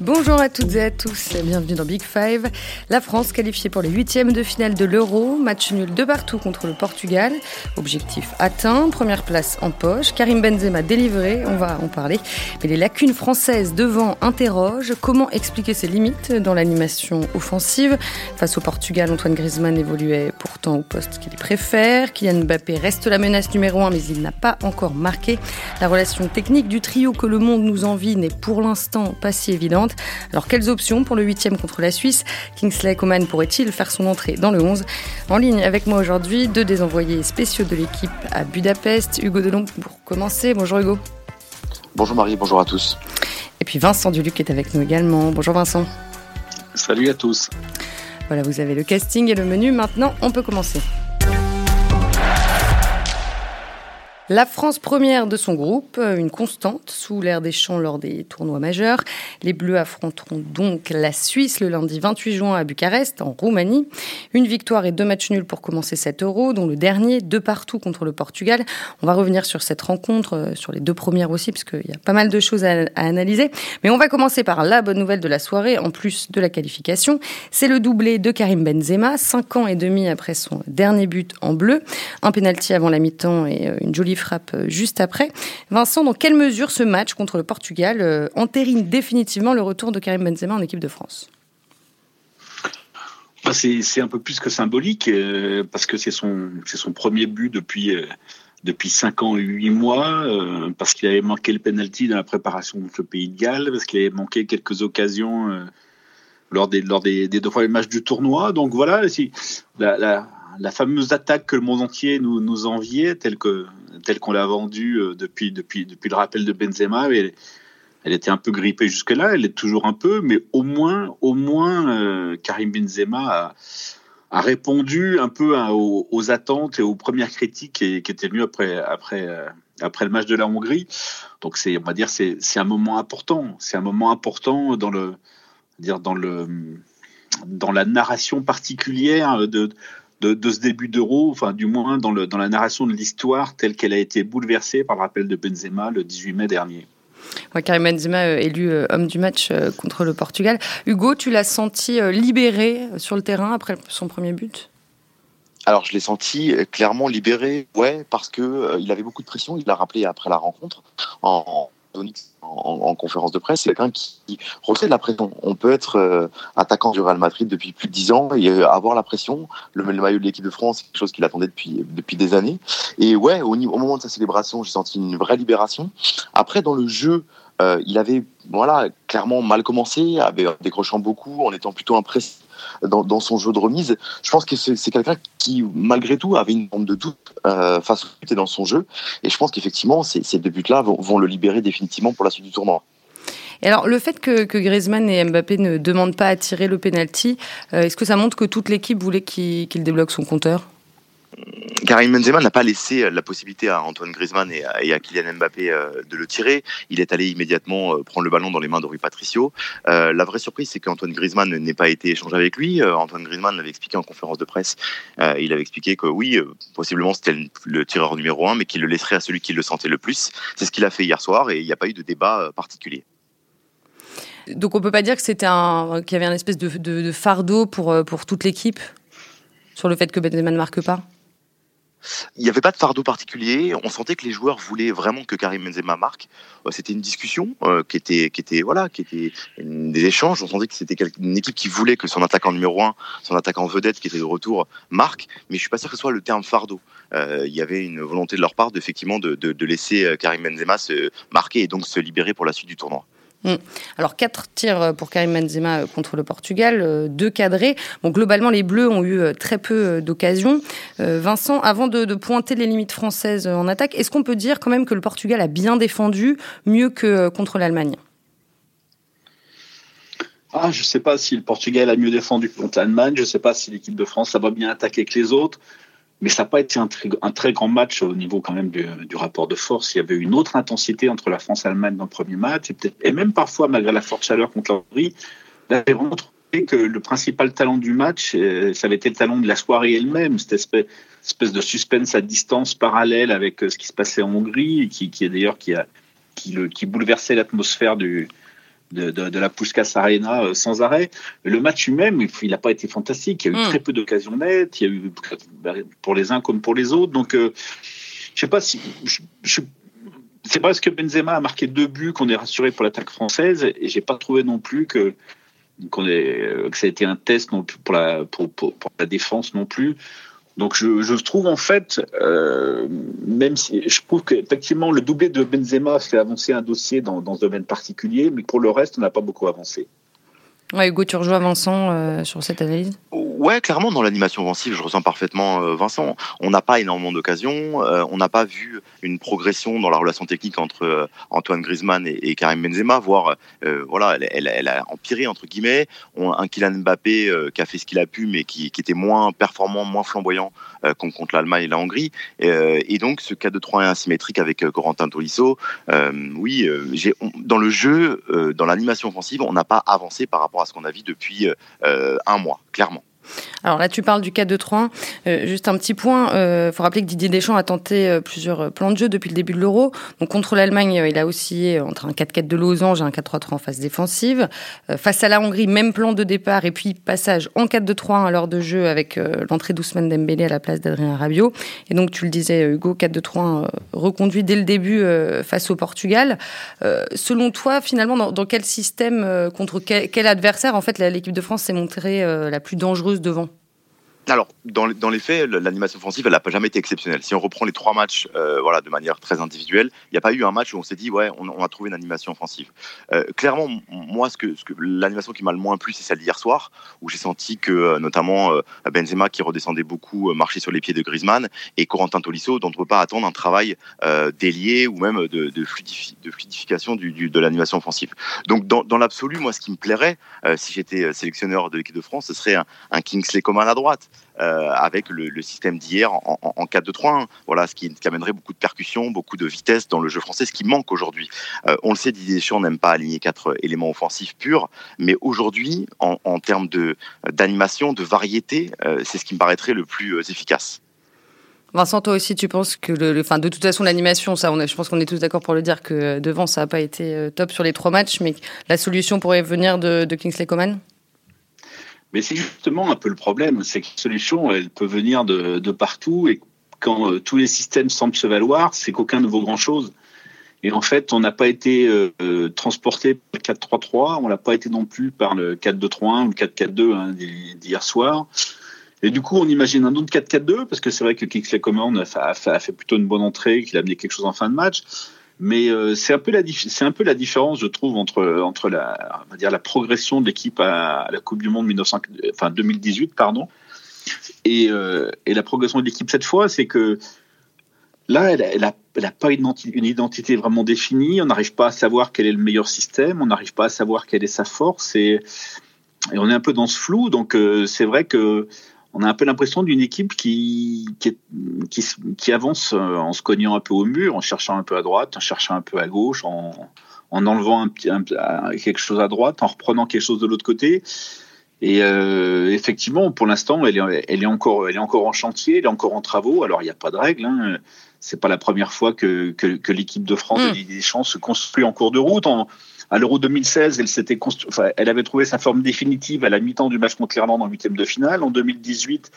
Bonjour à toutes et à tous, bienvenue dans Big Five. La France qualifiée pour les huitièmes de finale de l'Euro, match nul de partout contre le Portugal. Objectif atteint, première place en poche. Karim Benzema délivré, on va en parler. Mais les lacunes françaises devant interrogent. Comment expliquer ses limites dans l'animation offensive? Face au Portugal, Antoine Griezmann évoluait pourtant au poste qu'il préfère. Kylian Mbappé reste la menace numéro un, mais il n'a pas encore marqué. La relation technique du trio que le monde nous envie n'est pour l'instant pas si évidente. Alors quelles options pour le huitième contre la Suisse? Kingsley Coman pourrait-il faire son entrée dans le 11 En ligne avec moi aujourd'hui, deux des envoyés spéciaux de l'équipe à Budapest. Hugo Delon pour commencer. Bonjour Hugo. Bonjour Marie, bonjour à tous. Et puis Vincent Duluc est avec nous également. Bonjour Vincent. Salut à tous. Voilà, vous avez le casting et le menu. Maintenant, on peut commencer. La France première de son groupe, une constante sous l'air des champs lors des tournois majeurs. Les Bleus affronteront donc la Suisse le lundi 28 juin à Bucarest, en Roumanie. Une victoire et deux matchs nuls pour commencer cet euro, dont le dernier, deux partout contre le Portugal. On va revenir sur cette rencontre, euh, sur les deux premières aussi, parce qu'il y a pas mal de choses à, analyser. Mais on va commencer par la bonne nouvelle de la soirée, en plus de la qualification. C'est le doublé de Karim Benzema, cinq ans et demi après son dernier but en bleu. Un penalty avant la mi-temps et euh, une jolie frappe euh, juste après. Vincent, dans quelle mesure ce match contre le Portugal euh, entérine définitivement le retour de Karim Benzema en équipe de France? Bah, c'est un peu plus que symbolique euh, parce que c'est son, premier but depuis, depuis 5 ans et 8 mois, parce qu'il avait manqué le penalty dans la préparation contre le Pays de Galles, parce qu'il avait manqué quelques occasions lors, des, lors des, deux premiers matchs du tournoi. Donc voilà, la fameuse attaque que le monde entier nous, nous enviait, telle que telle qu'on l'a vendue euh, depuis, depuis, depuis le rappel de Benzema, elle, elle était un peu grippée jusque-là, elle est toujours un peu, mais au moins, au moins euh, Karim Benzema a, a, répondu un peu aux, attentes et aux premières critiques qui, qui étaient venues après, après, euh, après le match de la Hongrie. Donc c'est, on va dire, c'est, c'est un moment important. C'est un moment important dans le, dire dans le, dans la narration particulière de de, ce début d'Euro, enfin du moins dans, le, dans la narration de l'histoire telle qu'elle a été bouleversée par le rappel de Benzema le 18 mai dernier. Karim Benzema euh, élu euh, homme du match euh, contre le Portugal. Hugo, tu l'as senti libéré sur le terrain après son premier but? Alors je l'ai senti clairement libéré, ouais, parce que il avait beaucoup de pression. Il l'a rappelé après la rencontre en, en, conférence de presse, c'est quelqu'un qui recèle la pression. On peut être euh, attaquant du Real Madrid depuis plus de dix ans et euh, avoir la pression. Le, maillot de l'équipe de France, c'est quelque chose qu'il attendait depuis, depuis des années. Et ouais, au, au moment de sa célébration, j'ai senti une vraie libération. Après, dans le jeu, euh, il avait voilà, clairement mal commencé, avait décrochant beaucoup, en étant plutôt impressif dans, son jeu de remise. Je pense que c'est quelqu'un qui, malgré tout, avait une forme de doute euh, face au but et dans son jeu. Et je pense qu'effectivement, ces, deux buts-là vont, le libérer définitivement pour la suite du tournoi. Et alors, le fait que, Griezmann et Mbappé ne demandent pas à tirer le penalty, euh, est-ce que ça montre que toute l'équipe voulait qu'il débloque son compteur? Karim Benzema n'a pas laissé euh, la possibilité à Antoine Griezmann et à, Kylian Mbappé euh, de le tirer. Il est allé immédiatement euh, prendre le ballon dans les mains de Rui Patricio. la vraie surprise, c'est qu'Antoine Griezmann n'ait pas été échangé avec lui. Antoine Griezmann l'avait expliqué en conférence de presse. il avait expliqué que oui, possiblement c'était le, tireur numéro un, mais qu'il le laisserait à celui qui le sentait le plus. C'est ce qu'il a fait hier soir et il n'y a pas eu de débat particulier. Donc on peut pas dire que c'était qu'il y avait un espèce de, de fardeau pour pour toute l'équipe sur le fait que Benzema ne marque pas? Il n'y avait pas de fardeau particulier. On sentait que les joueurs voulaient vraiment que Karim Benzema marque. Euh, c'était une discussion euh, qui était, voilà, qui des échanges. On sentait que c'était une équipe qui voulait que son attaquant numéro un, son attaquant vedette qui était de retour, marque. Mais je suis pas sûr que ce soit le terme fardeau. Euh, il y avait une volonté de leur part, effectivement, de, de laisser Karim Benzema se marquer et donc se libérer pour la suite du tournoi. Mm. Alors quatre tirs pour Karim Benzema contre le Portugal, euh, deux cadrés. Globalement, les Bleus ont eu euh, très peu euh, d'occasions. Vincent, avant de, pointer les limites françaises en attaque, est-ce qu'on peut dire quand même que le Portugal a bien défendu, mieux que contre l'Allemagne? Ah, je ne sais pas si le Portugal a mieux défendu contre l'Allemagne. Je ne sais pas si l'équipe de France a bien attaqué que les autres mais ça n'a pas été un très, grand match au niveau quand même du, rapport de force. Il y avait une autre intensité entre la France et l'Allemagne dans le premier match, et, même parfois, malgré la forte chaleur contre la Hongrie, j'avais vraiment trouvé que le principal talent du match, euh, ça avait été le talent de la soirée elle-même, cette espèce, de suspense à distance parallèle avec euh, ce qui se passait en Hongrie, qui, est d'ailleurs qui, qui bouleversait l'atmosphère du, de, de, la Puskas Arena euh, sans arrêt. Le match lui-même, il n'a pas été fantastique. Il y a eu hmm. très peu d'occasions nettes. Il y a eu pour les uns comme pour les autres. Donc, euh, je sais pas si je, c'est parce que Benzema a marqué deux buts qu'on est rassuré pour l'attaque française et j'ai pas trouvé non plus que qu'on que ça a été un test non plus pour la pour, pour, pour la défense non plus. Donc je, trouve en fait, euh, même si je trouve qu'effectivement le doublé de Benzema fait avancer un dossier dans, dans ce domaine particulier, mais pour le reste, on n'a pas beaucoup avancé. Ouais, Hugo, tu rejoins Vincent euh, sur cette analyse? Ouais, clairement, dans l'animation offensive, je ressens parfaitement euh, Vincent. On n'a pas énormément d'occasions, euh, on n'a pas vu une progression dans la relation technique entre Antoine Griezmann et, Karim Benzema, voire, voilà, elle, a empiré, entre guillemets. Un Kylian Mbappé qui a fait ce qu'il a pu, mais qui, était moins performant, moins flamboyant contre l'Allemagne et la Hongrie. et donc, ce cas de 3 1 asymétrique avec Corentin Tolisso, oui, dans le jeu, dans l'animation offensive, on n'a pas avancé par rapport à ce qu'on a vu depuis euh, un mois, clairement. Alors là, tu parles du 4-2-3-1. Euh, juste un petit point. Il euh, faut rappeler que Didier Deschamps a tenté euh, plusieurs plans de jeu depuis le début de l'Euro. Donc contre l'Allemagne, il a oscillé entre un 4-4 de losange et un 4-3-3 en phase défensive. face à la Hongrie, même plan de départ et puis passage en 4-2-3-1 à l'heure de jeu avec l'entrée d'Ousmane Dembélé à la place d'Adrien Rabiot. Et donc tu le disais, Hugo, 4-2-3-1 reconduit dès le début face au Portugal. selon toi, finalement, dans, quel système, contre quel, quel adversaire, en fait, l'équipe de France s'est montrée la plus dangereuse devant alors, dans, les faits, l'animation offensive, elle n'a pas jamais été exceptionnelle. Si on reprend les trois matchs euh, voilà, de manière très individuelle, il n'y a pas eu un match où on s'est dit, ouais, on, a trouvé une animation offensive. Euh, clairement, moi, ce que, l'animation qui m'a le moins plu, c'est celle d'hier soir, où j'ai senti que, euh, notamment, Benzema qui redescendait beaucoup, marchait sur les pieds de Griezmann, et Corentin Tolisso, dont on ne peut pas attendre un travail délié ou même de, fluidification de l'animation offensive. Donc, dans, l'absolu, moi, ce qui me plairait, si j'étais sélectionneur de l'équipe de France, ce serait un, Kingsley Coman à droite. Euh, avec le, système d'hier en, en, 4-2-3-1. Voilà, ce qui, amènerait beaucoup de percussions, beaucoup de vitesse dans le jeu français, ce qui manque aujourd'hui. Euh, on le sait, Didier Deschamps n'aime pas aligner quatre éléments offensifs purs, mais aujourd'hui, en, termes d'animation, de, variété, euh, c'est ce qui me paraîtrait le plus efficace. Vincent, toi aussi, tu penses que, le, de toute façon, l'animation, ça, je pense qu'on est tous d'accord pour le dire que devant, ça n'a pas été top sur les trois matchs, mais la solution pourrait venir de, de Kingsley Coman? Mais c'est justement un peu le problème, c'est que la solution, elle peut venir de, de partout et quand euh, tous les systèmes semblent se valoir, c'est qu'aucun ne vaut grand-chose. Et en fait, on n'a pas été euh, euh transporté par le 4-3-3, on n'a pas été non plus par le 4-2-3-1 ou le 4-4-2 hein, d'hier soir. Et du coup, on imagine un autre 4-4-2, parce que c'est vrai que Kingsley a, a, fait plutôt une bonne entrée, qu'il a amené quelque chose en fin de match. Mais euh, c'est un peu la c'est un peu la différence, je trouve, entre entre la on va dire la progression de l'équipe à, la Coupe du Monde 1900, enfin 2018, pardon, et, euh, et la progression de l'équipe cette fois, c'est que là, elle, a, elle a pas une, une identité vraiment définie. On n'arrive pas à savoir quel est le meilleur système. On n'arrive pas à savoir quelle est sa force et, et on est un peu dans ce flou. Donc euh, c'est vrai que on a un peu l'impression d'une équipe qui, qui, avance euh, en se cognant un peu au mur, en cherchant un peu à droite, en cherchant un peu à gauche, en, enlevant un, quelque chose à droite, en reprenant quelque chose de l'autre côté. Et euh, effectivement, pour l'instant, elle est, elle est encore, elle est encore en chantier, elle est encore en travaux. Alors, il n'y a pas de règle. Hein. C'est pas la première fois que, que, l'équipe de France mmh. des chances se construit en cours de route. En, à l'Euro 2016, elle elle avait trouvé sa forme définitive à la mi-temps du match contre l'Irlande en huitième de finale. En 2018,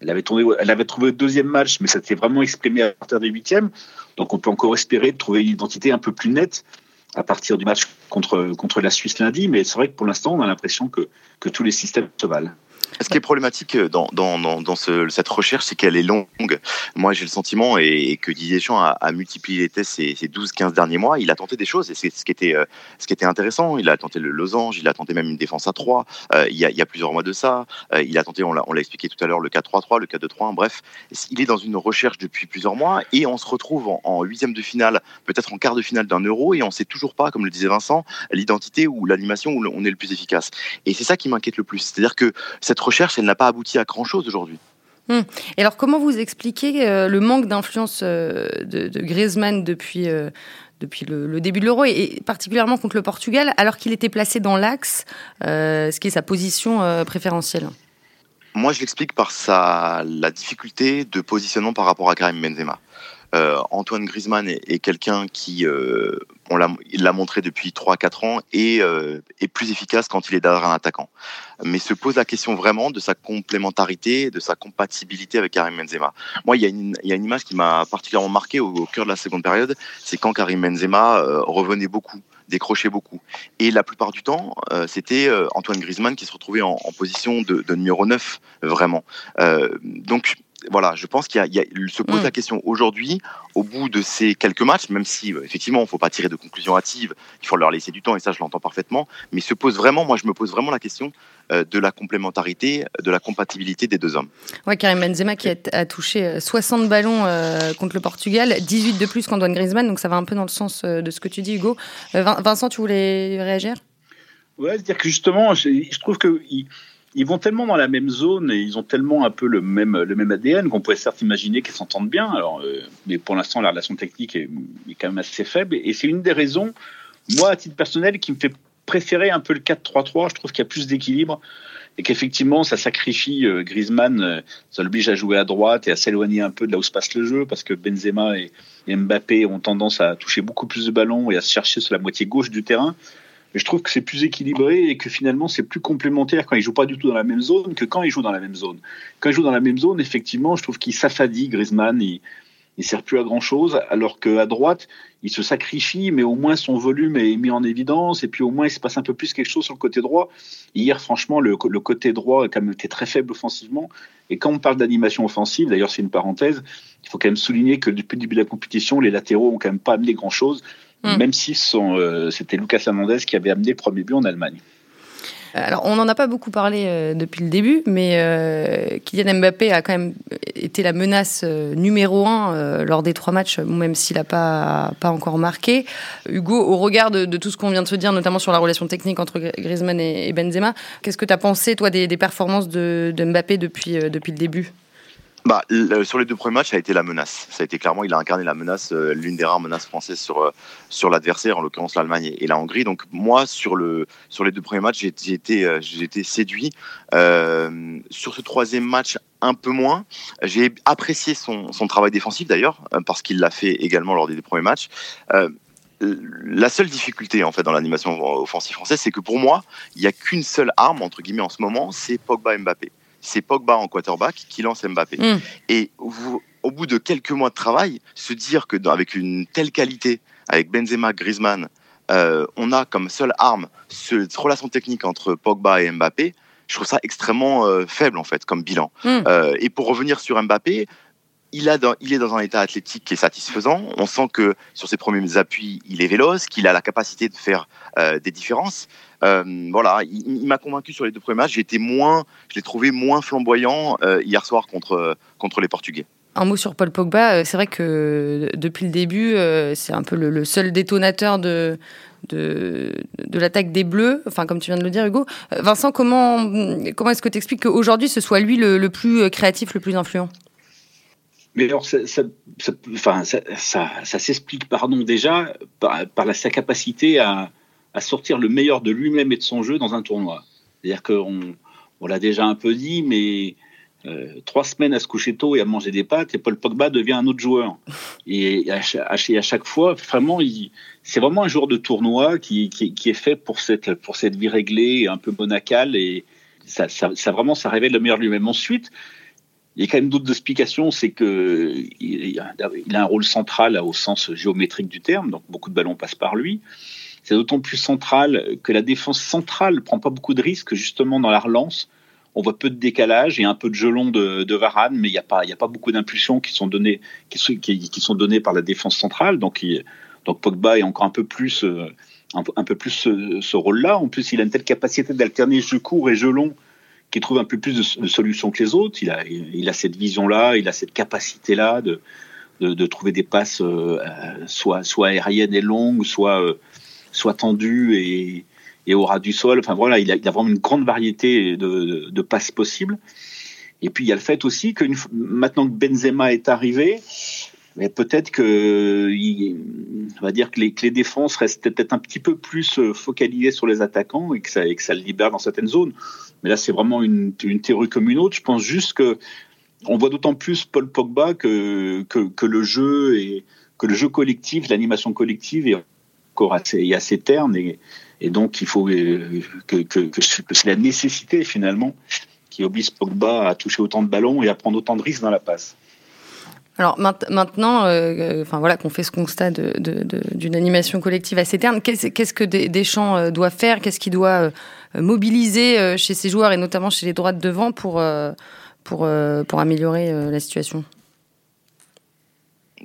elle avait, tourné, elle avait trouvé le deuxième match, mais ça s'était vraiment exprimé à partir des huitièmes. Donc on peut encore espérer trouver une identité un peu plus nette à partir du match contre, la Suisse lundi. Mais c'est vrai que pour l'instant, on a l'impression que tous les systèmes se valent. Ce qui est problématique dans, dans, dans, ce, cette recherche, c'est qu'elle est longue. Moi, j'ai le sentiment et, que Didier Deschamps a, multiplié les tests ces, ces 12-15 derniers mois. Il a tenté des choses et c'est ce qui était euh, ce qui était intéressant. Il a tenté le losange, il a tenté même une défense à 3 euh, il, y a, plusieurs mois de ça. Euh, il a tenté, on l'a expliqué tout à l'heure, le 4-3-3, le 4-2-3. Bref, il est dans une recherche depuis plusieurs mois et on se retrouve en huitième de finale, peut-être en quart de finale d'un euro et on sait toujours pas, comme le disait Vincent, l'identité ou l'animation où on est le plus efficace. Et c'est ça qui m'inquiète le plus. C'est-à-dire que cette recherche, elle n'a pas abouti à grand-chose aujourd'hui. Hum. Et alors, comment vous expliquez euh, le manque d'influence euh, de, Griezmann depuis, euh, depuis le, début de l'Euro, et, particulièrement contre le Portugal, alors qu'il était placé dans l'axe, ce qui est sa position préférentielle? Moi, je l'explique par sa, la difficulté de positionnement par rapport à Karim Benzema. Antoine Griezmann est, quelqu'un qui, on l'a, il l'a montré depuis 3-4 ans, et est plus efficace quand il est derrière un attaquant. Mais se pose la question vraiment de sa complémentarité, de sa compatibilité avec Karim Benzema. Moi, il y a une, image qui m'a particulièrement marqué au, cœur de la seconde période, c'est quand Karim Benzema revenait beaucoup décrochait beaucoup. Et la plupart du temps, euh, c'était euh, Antoine Griezmann qui se retrouvait en, position de, de, numéro 9, vraiment. Euh, donc, voilà, je pense qu'il se pose mm. la question aujourd'hui, au bout de ces quelques matchs, même si euh, effectivement, il ne faut pas tirer de conclusions hâtives, il faut leur laisser du temps, et ça, je l'entends parfaitement, mais se pose vraiment, moi, je me pose vraiment la question euh, de la complémentarité, de la compatibilité des deux hommes. Ouais, Karim Benzema qui a, touché 60 euh, ballons contre le Portugal, 18 de plus qu'Antoine Griezmann, donc ça va un peu dans le sens de ce que tu dis, Hugo. Vincent, tu voulais réagir? Ouais, c'est-à-dire que justement, je, je trouve que ils vont tellement dans la même zone et ils ont tellement un peu le même, le même ADN qu'on pourrait certes imaginer qu'ils s'entendent bien. Alors, euh, mais pour l'instant, la relation technique est, quand même assez faible. Et c'est une des raisons, moi, à titre personnel, qui me fait préférer un peu le 4-3-3. Je trouve qu'il y a plus d'équilibre et qu'effectivement, ça sacrifie euh, Griezmann, euh, ça l'oblige à jouer à droite et à s'éloigner un peu de là où se passe le jeu parce que Benzema et Mbappé ont tendance à toucher beaucoup plus de ballons et à se chercher sur la moitié gauche du terrain. Mais je trouve que c'est plus équilibré et que finalement c'est plus complémentaire quand ils jouent pas du tout dans la même zone que quand ils jouent dans la même zone. Quand ils jouent dans la même zone, effectivement, je trouve qu'il s'affadit Griezmann, il, il sert plus à grand chose, alors qu'à droite, il se sacrifie, mais au moins son volume est mis en évidence, et puis au moins il se passe un peu plus quelque chose sur le côté droit. Hier, franchement, le, le côté droit a quand même été très faible offensivement. Et quand on parle d'animation offensive, d'ailleurs c'est une parenthèse, il faut quand même souligner que depuis le début de la compétition, les latéraux ont quand même pas amené grand chose. Mm. même si euh, c'était Lucas Hernandez qui avait amené le premier but en Allemagne. Alors, on n'en a pas beaucoup parlé euh, depuis le début, mais euh, Kylian Mbappé a quand même été la menace numéro un lors des trois matchs, même s'il n'a pas, pas encore marqué. Hugo, au regard de, tout ce qu'on vient de se dire, notamment sur la relation technique entre Griezmann et, Benzema, qu'est-ce que tu as pensé, toi, des, performances de, de Mbappé depuis, depuis le début? Bah, sur les deux premiers matchs, ça a été la menace. Ça a été clairement, il a incarné la menace, euh, l'une des rares menaces françaises sur euh, sur l'adversaire, en l'occurrence l'Allemagne et la Hongrie. Donc moi, sur le sur les deux premiers matchs, j'ai été euh, été séduit. Sur ce troisième match, un peu moins. J'ai apprécié son, son travail défensif d'ailleurs, parce qu'il l'a fait également lors des deux premiers matchs. La seule difficulté en fait dans l'animation offensive française, c'est que pour moi, il n'y a qu'une seule arme entre guillemets en ce moment, c'est Pogba Mbappé c'est Pogba en quarterback qui lance Mbappé. Mm. Et au bout de quelques mois de travail, se dire que avec une telle qualité, avec Benzema, Griezmann, euh, on a comme seule arme cette relation technique entre Pogba et Mbappé, je trouve ça extrêmement euh, faible en fait comme bilan. Mm. Euh, et pour revenir sur Mbappé, il, est dans un état athlétique qui est satisfaisant. On sent que sur ses premiers appuis, il est véloce, qu'il a la capacité de faire euh, des différences. Euh, voilà, il, m'a convaincu sur les deux premiers matchs. Été moins, je l'ai trouvé moins flamboyant euh, hier soir contre contre les Portugais. Un mot sur Paul Pogba. C'est vrai que depuis le début, c'est un peu le, seul détonateur de, de, l'attaque des Bleus, enfin comme tu viens de le dire Hugo. Vincent, comment, comment est-ce que tu expliques qu'aujourd'hui ce soit lui le, plus créatif, le plus influent? Mais alors, ça, ça, ça, enfin, ça, s'explique, pardon, déjà par, par la, sa capacité à, à, sortir le meilleur de lui-même et de son jeu dans un tournoi. C'est-à-dire qu'on on, l'a déjà un peu dit, mais euh, trois semaines à se coucher tôt et à manger des pâtes, et Paul Pogba devient un autre joueur. Et à chaque fois, vraiment, c'est vraiment un joueur de tournoi qui, qui, qui, est fait pour cette, pour cette vie réglée, un peu monacale, et ça, ça, ça vraiment, ça révèle le meilleur de lui-même. Ensuite, il y a quand même d'autres explications, c'est que il a, un rôle central au sens géométrique du terme, donc beaucoup de ballons passent par lui. C'est d'autant plus central que la défense centrale prend pas beaucoup de risques justement dans la relance. On voit peu de décalage et un peu de gelon de, de Varane, mais il n'y a pas, a pas beaucoup d'impulsions qui sont données, qui données par la défense centrale. Donc, donc Pogba est encore un peu plus, euh, un peu plus ce, ce rôle-là. En plus, il a une telle capacité d'alterner jeu court et jeu long qui trouve un peu plus de, solutions que les autres. Il a, il a cette vision-là, il a cette capacité-là de, de, de, trouver des passes euh, soit, soit aériennes et longues, soit, euh, soit tendues et, et au ras du sol. Enfin voilà, il a, il a vraiment une grande variété de, de, passes possibles. Et puis il y a le fait aussi que maintenant que Benzema est arrivé, peut-être que, on va dire que les, défenses restent peut-être un petit peu plus euh, focalisées sur les attaquants et que ça, le libère dans certaines zones. Mais là, c'est vraiment une, une, théorie comme une autre. Je pense juste que on voit d'autant plus Paul Pogba que, le jeu et que le jeu collectif, l'animation collective est encore assez, terne et, donc il faut que, que, c'est la nécessité finalement qui oblige Pogba à toucher autant de ballons et à prendre autant de risques dans la passe. Alors maintenant, euh, enfin voilà, qu'on fait ce constat d'une animation collective assez terne, qu'est-ce que Deschamps euh, doit faire? Qu'est-ce qu'il doit euh, mobiliser chez ses joueurs et notamment chez les droits de devant pour, pour améliorer la situation?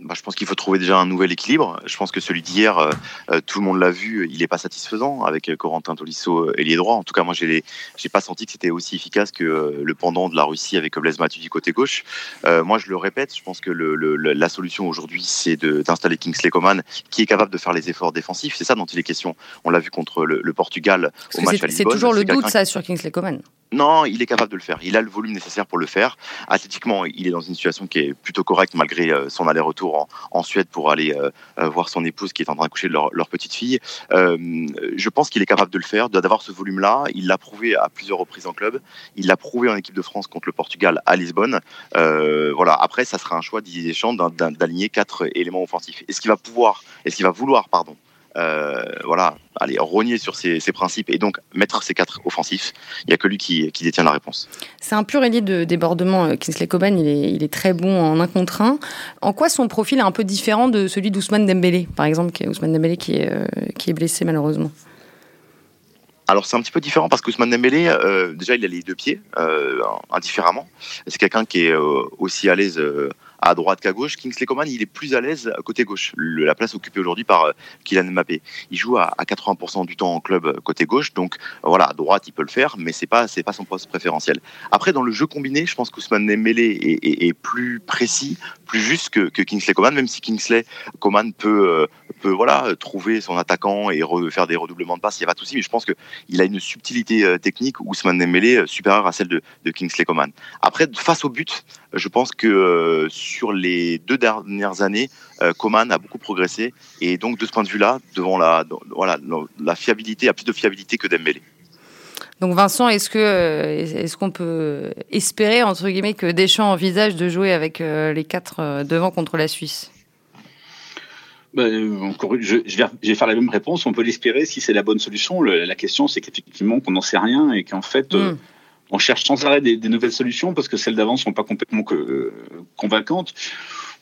Bah, je pense qu'il faut trouver déjà un nouvel équilibre. Je pense que celui d'hier, euh, euh, tout le monde l'a vu, il n'est pas satisfaisant avec Corentin Tolisso et les droits. En tout cas, moi, je n'ai pas senti que c'était aussi efficace que euh, le pendant de la Russie avec Blaise du côté gauche. moi, je le répète, je pense que le, la solution aujourd'hui, c'est d'installer Kingsley Coman, qui est capable de faire les efforts défensifs. C'est ça dont il est question. On l'a vu contre le, Portugal au match à Lisbonne. C'est toujours le doute, ça, sur Kingsley Coman. Non, il est capable de le faire. Il a le volume nécessaire pour le faire. Athlétiquement, il est dans une situation qui est plutôt correcte malgré euh, son aller-retour en, Suède pour aller euh, euh, voir son épouse qui est en train de leur, petite fille. je pense qu'il est capable de le faire, d'avoir ce volume-là. Il l'a prouvé à plusieurs reprises en club. Il l'a prouvé en équipe de France contre le Portugal à Lisbonne. voilà. Après, ça sera un choix d'aligner quatre éléments offensifs. Est-ce qu'il va pouvoir, est-ce qu'il va vouloir, pardon, euh, voilà, aller rogner sur ses, principes et donc mettre ses quatre offensifs. Il n'y a que lui qui, détient la réponse. C'est un pur ailier de débordement. Euh, Kingsley Coban, il est, il est, très bon en un contre un. En quoi son profil est un peu différent de celui d'Ousmane Dembélé, par exemple, qui est Ousmane Dembélé qui est, euh, qui est blessé malheureusement? Alors c'est un petit peu différent parce qu'Ousmane Dembélé, déjà il a les deux pieds indifféremment. C'est quelqu'un qui est aussi à l'aise à droite qu'à gauche. Kingsley Coman, il est plus à l'aise côté gauche, la place occupée aujourd'hui par euh, Kylian Mbappé. Il joue à 80% du temps en club euh, côté gauche, donc euh, voilà, à droite il peut le faire, mais c'est pas c'est pas son poste préférentiel. Après dans le jeu combiné, je pense qu'Ousmane Dembélé est, est, plus précis, plus juste que, Kingsley Coman, même si Kingsley Coman peut peut voilà trouver son attaquant et faire des redoublements de passes, il n'y a pas de souci, mais je pense que il a une subtilité technique Ousmane Dembélé supérieure à celle de, de Kingsley Coman. Après face au but, je pense que sur les deux dernières années, euh, Coman a beaucoup progressé et donc de ce point de vue-là, devant la, voilà, la fiabilité, a plus de fiabilité que Dembélé. Donc Vincent, est-ce que euh, est-ce qu'on peut espérer entre guillemets que Deschamps envisage de jouer avec euh, les quatre devant contre la Suisse? Ben, encore, je, je, vais, faire la même réponse. On peut l'espérer si c'est la bonne solution. la question, c'est qu'effectivement, qu'on n'en sait rien et qu'en fait, hmm on cherche sans arrêt des, nouvelles solutions parce que celles d'avant sont pas complètement euh, convaincantes.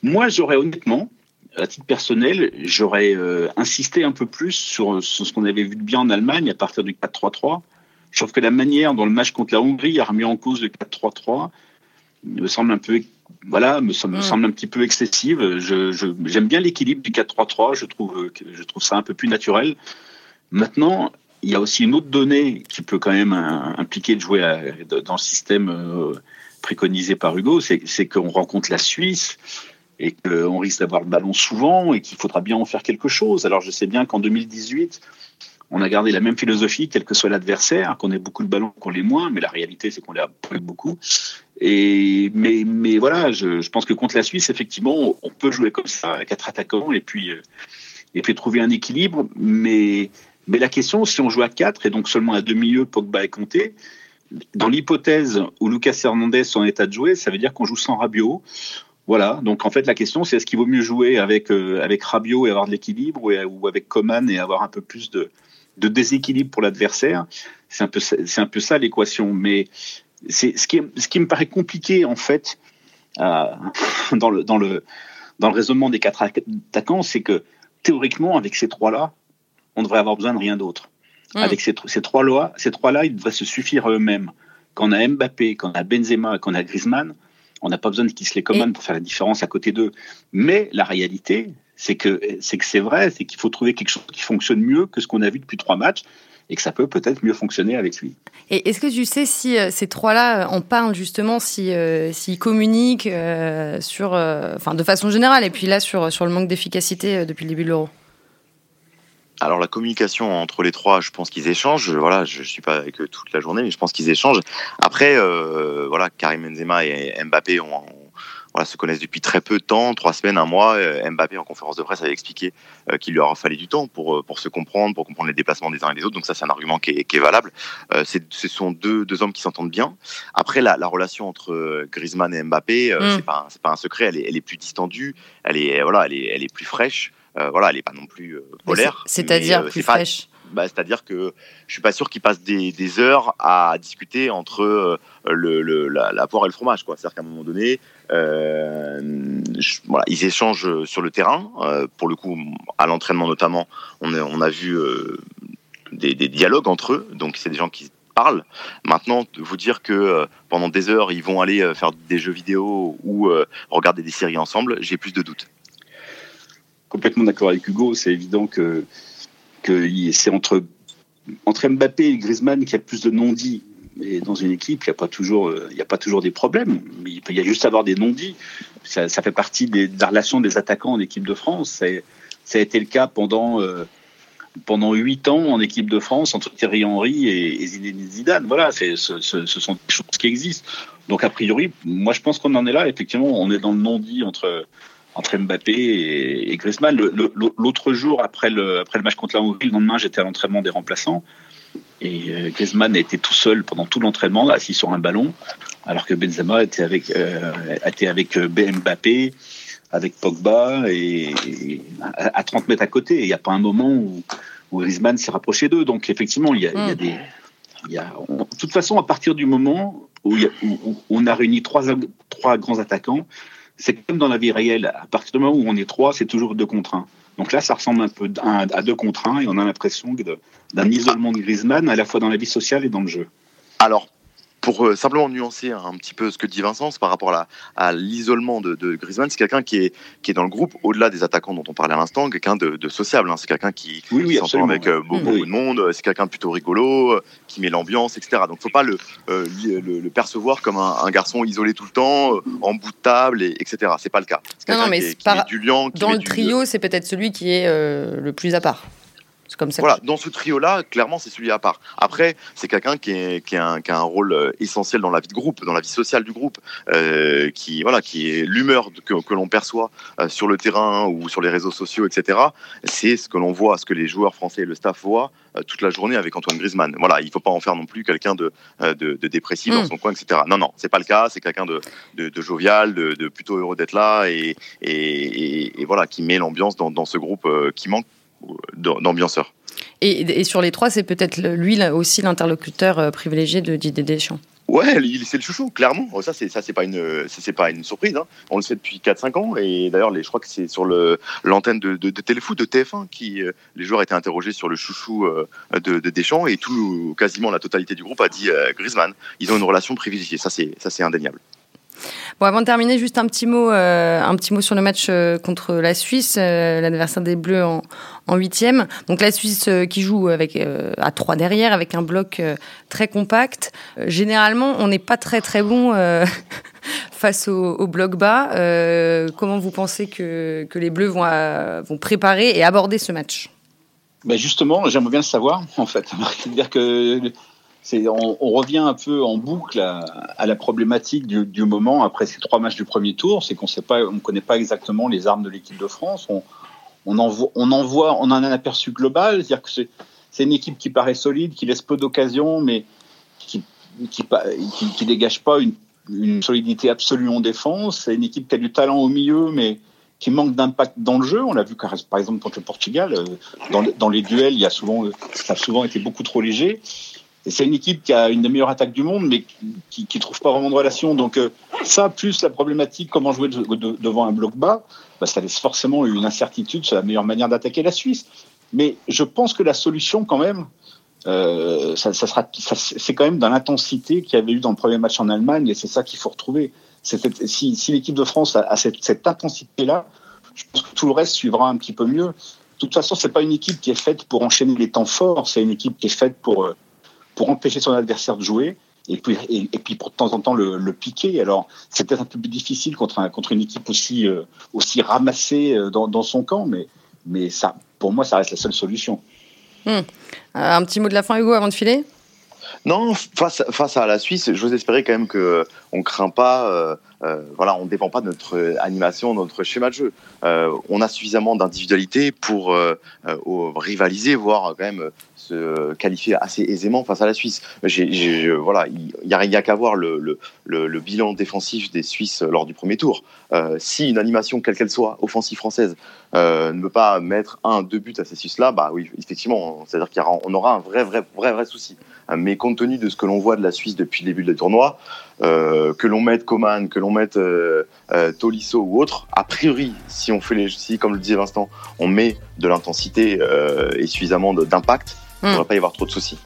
Moi, j'aurais honnêtement, à titre personnel, j'aurais euh, insisté un peu plus sur, ce qu'on avait vu de bien en Allemagne à partir du 4-3-3. Je trouve que la manière dont le match contre la Hongrie a remis en cause le 4-3-3 me semble un peu, voilà, me semble, un petit peu excessive. j'aime bien l'équilibre du 4-3-3. Je trouve, je trouve ça un peu plus naturel. Maintenant, il y a aussi une autre donnée qui peut quand même impliquer de jouer dans le système euh, préconisé par Hugo, c'est qu'on rencontre la Suisse et qu'on risque d'avoir le ballon souvent et qu'il faudra bien en faire quelque chose. Alors je sais bien qu'en 2018, on a gardé la même philosophie, quel que soit l'adversaire, qu'on ait beaucoup de ballons, qu'on l'ait moins, mais la réalité, c'est qu'on l'a beaucoup. Et, mais, mais voilà, je, pense que contre la Suisse, effectivement, on peut jouer comme ça, quatre attaquants, et puis, euh, et puis trouver un équilibre, mais mais la question, si on joue à 4 et donc seulement à deux milieux, Pogba et Conté, dans l'hypothèse où Lucas Hernandez est en état de jouer, ça veut dire qu'on joue sans Rabiot. Voilà, donc en fait la question c'est est-ce qu'il vaut mieux jouer avec, euh, avec Rabiot et avoir de l'équilibre ou, avec Coman et avoir un peu plus de, de déséquilibre pour l'adversaire? C'est un peu, c'est un peu ça l'équation. Mais c'est ce qui, ce qui me paraît compliqué en fait euh, dans, le, dans, le, dans le raisonnement des quatre attaquants, c'est que théoriquement avec ces trois-là, on devrait avoir besoin de rien d'autre. Hmm. Avec ces, trois lois, ces trois-là, ils devraient se suffire à eux-mêmes. Quand on a Mbappé, quand on a Benzema, quand on a Griezmann, on n'a pas besoin de Kisley Coman pour faire la différence à côté d'eux. Mais la réalité, c'est que c'est que c'est vrai, c'est qu'il faut trouver quelque chose qui fonctionne mieux que ce qu'on a vu depuis trois matchs et que ça peut peut-être mieux fonctionner avec lui. Et est-ce que tu sais si euh, ces trois-là en parlent justement, si euh, s'ils communiquent euh, sur, enfin de façon générale, et puis là sur sur le manque d'efficacité depuis le début de l'Euro? Alors la communication entre les trois, je pense qu'ils échangent. Voilà, je, suis pas avec eux toute la journée, mais je pense qu'ils échangent. Après, euh, voilà, Karim Benzema et Mbappé ont, voilà, se connaissent depuis très peu de temps, trois semaines, un mois. Euh, Mbappé en conférence de presse avait expliqué euh, qu'il lui aura fallu du temps pour pour se comprendre, pour comprendre les déplacements des uns et des autres. Donc ça, c'est un argument qui est, qui est valable. ce sont deux, deux hommes qui s'entendent bien. Après, la, la relation entre Griezmann et Mbappé, mm. c'est pas c'est pas un secret. Elle est, elle est plus distendue. Elle est voilà, elle est elle est plus fraîche. Voilà, elle n'est pas non plus polaire. C'est-à-dire plus fraîche. Bah, c'est-à-dire que je suis pas sûr qu'ils passent des, heures à discuter entre le, la, poire et le fromage. C'est-à-dire qu'à un moment donné, voilà, ils échangent sur le terrain. pour le coup, à l'entraînement notamment, on, on a vu des, des, dialogues entre eux. Donc c'est des gens qui parlent. Maintenant, vous dire que euh, pendant des heures, ils vont aller euh, faire des jeux vidéo ou euh, regarder des séries ensemble, j'ai plus de doutes. Complètement d'accord avec Hugo. C'est évident que, c'est entre, Mbappé et Griezmann qu'il y a plus de non-dits. Mais dans une équipe, il n'y a, pas toujours, il a pas toujours des problèmes. Il peut y a juste avoir des non-dits. Ça, fait partie de la relation des attaquants en équipe de France. Ça a été le cas pendant pendant huit ans en équipe de France entre Thierry Henry et, Zidane. Voilà, ce, sont des choses qui existent. Donc a priori, moi je pense qu'on en est là. Effectivement, on est dans le non-dit entre entre Mbappé et, Griezmann. L'autre jour, après le, après le match contre la Hongrie, le lendemain, j'étais à l'entraînement des remplaçants. Et euh, Griezmann était tout seul pendant tout l'entraînement, assis sur un ballon, alors que Benzema était avec, euh, était avec euh, Mbappé, avec Pogba et, à 30 mètres à côté. Il n'y a pas un moment où, où Griezmann s'est rapproché d'eux. Donc effectivement, il y a, mm. des... Il de toute façon, à partir du moment où, on a réuni trois, trois grands attaquants, c'est comme dans la vie réelle. À partir du moment où on est trois, c'est toujours deux contre un. Donc là, ça ressemble un peu à, deux contre un et on a l'impression d'un isolement de Griezmann à la fois dans la vie sociale et dans le jeu. Alors, pour euh, simplement nuancer un petit peu ce que dit Vincent par rapport à, à l'isolement de, de, Griezmann, c'est quelqu'un qui est, qui est dans le groupe, au-delà des attaquants dont on parlait à l'instant, quelqu'un de, de, sociable. Hein. C'est quelqu'un qui, oui, s'entend avec euh, beaucoup, de monde, c'est quelqu'un de plutôt rigolo, euh, qui met l'ambiance, etc. Donc il ne faut pas le, le, percevoir comme un, garçon isolé tout le temps, en bout de table, et, etc. C'est pas le cas. Non, non, mais qui, du dans le trio, c'est peut-être celui qui est le plus à part. Comme ça voilà, dans ce trio-là, clairement, c'est celui à part. Après, c'est quelqu'un qui, qui, a un rôle euh, essentiel dans la vie de groupe, dans la vie sociale du groupe, euh, qui, voilà, qui est l'humeur que, que l'on perçoit euh, sur le terrain ou sur les réseaux sociaux, etc. C'est ce que l'on voit, ce que les joueurs français et le staff voient toute la journée avec Antoine Griezmann. Voilà, il ne faut pas en faire non plus quelqu'un de, de, dépressif dans hmm. son coin, etc. Non, non, c'est pas le cas. C'est quelqu'un de, de, jovial, de, plutôt heureux d'être là et, et, et, voilà, qui met l'ambiance dans, dans ce groupe qui manque d'ambianceurs. Et, sur les trois, c'est peut-être lui aussi l'interlocuteur euh, privilégié de Didier Deschamps. Ouais, c'est le chouchou, clairement. Ça, c'est ça, c'est pas une, c'est pas une surprise. Hein. On le sait depuis 4-5 ans, et d'ailleurs, je crois que c'est sur l'antenne de, de, de, Téléfoot de TF1 qui euh, les joueurs étaient interrogés sur le chouchou euh, de, Deschamps, et tout, quasiment la totalité du groupe a dit Griezmann. Ils ont une relation privilégiée. Ça, c'est ça, c'est indéniable. Bon, avant de terminer, juste un petit mot, euh, un petit mot sur le match euh, contre la Suisse, euh, l'adversaire des Bleus en huitième. Donc la Suisse qui joue avec à trois derrière, avec un bloc très compact. généralement, on n'est pas très très bon face au, bloc bas. comment vous pensez que, que les Bleus vont, vont préparer et aborder ce match? Ben justement, j'aimerais bien le savoir, en fait. C'est-à-dire que on, revient un peu en boucle à, la problématique du, moment après ces trois matchs du premier tour, c'est qu'on ne connaît pas exactement les armes de l'équipe de France. On, en voit, on en on a un aperçu global, c'est-à-dire que c'est une équipe qui paraît solide, qui laisse peu d'occasions, mais qui, qui, dégage pas une, solidité absolue en défense. C'est une équipe qui a du talent au milieu, mais qui manque d'impact dans le jeu. On l'a vu par exemple contre le Portugal. Euh, dans, les duels, il ça a souvent été beaucoup trop léger c'est une équipe qui a une des meilleures attaques du monde, mais qui ne trouve pas vraiment de relation. Donc euh, ça, plus la problématique, comment jouer devant un bloc bas, bah, ça laisse forcément une incertitude sur la meilleure manière d'attaquer la Suisse. Mais je pense que la solution, quand même, euh, ça, c'est quand même dans l'intensité qu'il y avait eu dans le premier match en Allemagne, et c'est ça qu'il faut retrouver. Si, l'équipe de France a, cette, cette intensité-là, je pense que tout le reste suivra un petit peu mieux. De toute façon, c'est pas une équipe qui est faite pour enchaîner les temps forts, c'est une équipe qui est faite pour euh, pour empêcher son adversaire de jouer et puis, et, puis pour de temps en temps le, piquer. Alors c'est peut-être un peu plus difficile contre, un, contre une équipe aussi, euh, aussi ramassée euh, dans, dans, son camp, mais, mais ça, pour moi, ça reste la seule solution. Hmm. Un petit mot de la fin, Hugo, avant de filer? Non, face, face à la Suisse, j'ose espérer quand même qu'on on craint pas. voilà, on ne dépend pas de notre animation, de notre schéma de jeu. on a suffisamment d'individualité pour rivaliser, voire quand même se qualifier assez aisément face à la Suisse. voilà, il n'y a, qu'à voir le, bilan défensif des Suisses lors du premier tour. Euh, si une animation, quelle qu'elle soit, offensive française, euh, ne veut pas mettre un, deux buts à ces Suisses-là, bah oui, effectivement, c'est-à-dire qu'on aura un vrai, vrai, vrai, vrai souci. Mais compte tenu de ce que l'on voit de la Suisse depuis le début du tournoi, euh, que l'on mette Coman, que l'on mette Tolisso ou autre, a priori, si on fait les, si comme le disait Vincent, on met de l'intensité et suffisamment d'impact, il ne devrait pas y avoir trop de soucis.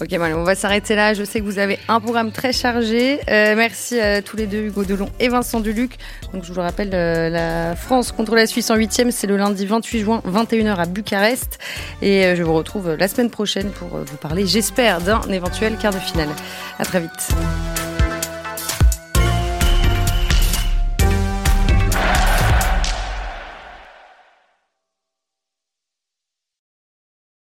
Ok, bon, on va s'arrêter là. Je sais que vous avez un programme très chargé. Euh, merci à tous les deux, Hugo Delon et Vincent Duluc. Donc, je vous le rappelle, euh, la France contre la Suisse en huitième, c'est le lundi 28 juin, 21h à Bucarest. Et euh, je vous retrouve la semaine prochaine pour vous parler, j'espère, d'un éventuel quart de finale. À très vite.